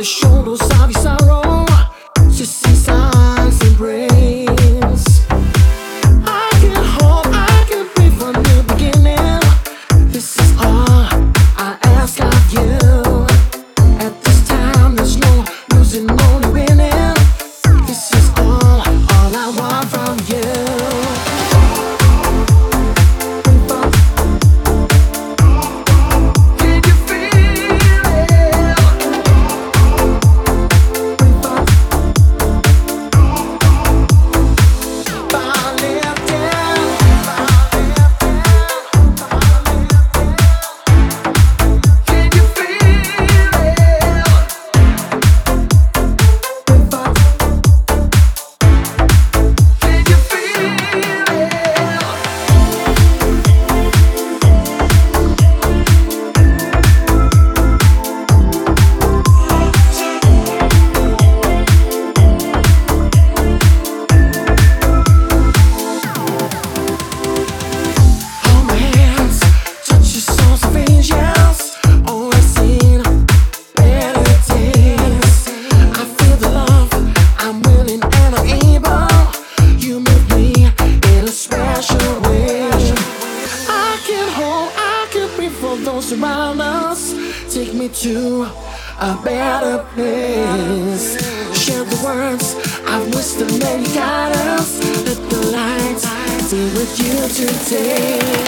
the shoulders of yourself. those around us. Take me to a better place. Share the words of wisdom that guide us. Let the light be with you today.